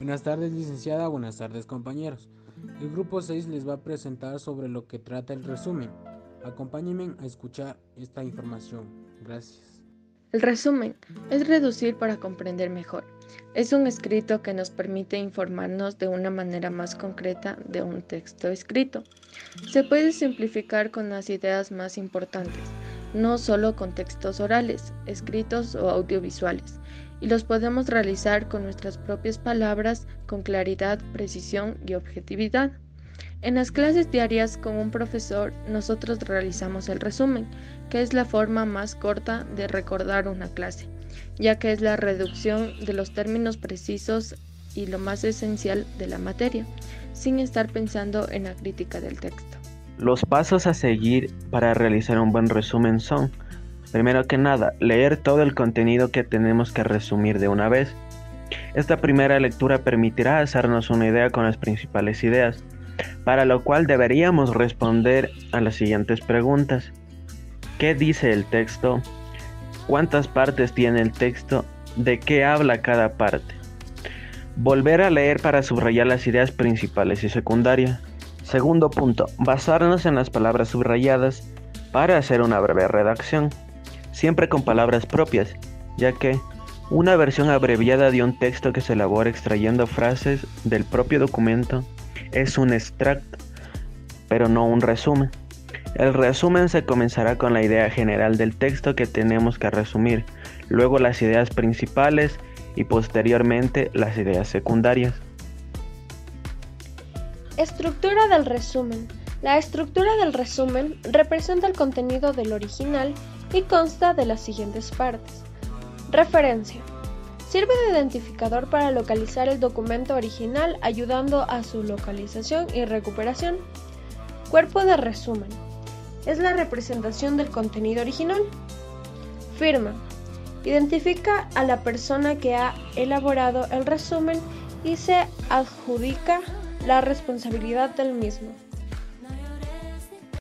Buenas tardes licenciada, buenas tardes compañeros. El grupo 6 les va a presentar sobre lo que trata el resumen. Acompáñenme a escuchar esta información. Gracias. El resumen es reducir para comprender mejor. Es un escrito que nos permite informarnos de una manera más concreta de un texto escrito. Se puede simplificar con las ideas más importantes, no solo con textos orales, escritos o audiovisuales, y los podemos realizar con nuestras propias palabras con claridad, precisión y objetividad. En las clases diarias con un profesor nosotros realizamos el resumen, que es la forma más corta de recordar una clase, ya que es la reducción de los términos precisos y lo más esencial de la materia, sin estar pensando en la crítica del texto. Los pasos a seguir para realizar un buen resumen son, primero que nada, leer todo el contenido que tenemos que resumir de una vez. Esta primera lectura permitirá hacernos una idea con las principales ideas para lo cual deberíamos responder a las siguientes preguntas. ¿Qué dice el texto? ¿Cuántas partes tiene el texto? ¿De qué habla cada parte? Volver a leer para subrayar las ideas principales y secundarias. Segundo punto, basarnos en las palabras subrayadas para hacer una breve redacción, siempre con palabras propias, ya que una versión abreviada de un texto que se elabora extrayendo frases del propio documento es un extracto, pero no un resumen. El resumen se comenzará con la idea general del texto que tenemos que resumir, luego las ideas principales y posteriormente las ideas secundarias. Estructura del resumen. La estructura del resumen representa el contenido del original y consta de las siguientes partes. Referencia. Sirve de identificador para localizar el documento original ayudando a su localización y recuperación. Cuerpo de resumen. Es la representación del contenido original. Firma. Identifica a la persona que ha elaborado el resumen y se adjudica la responsabilidad del mismo.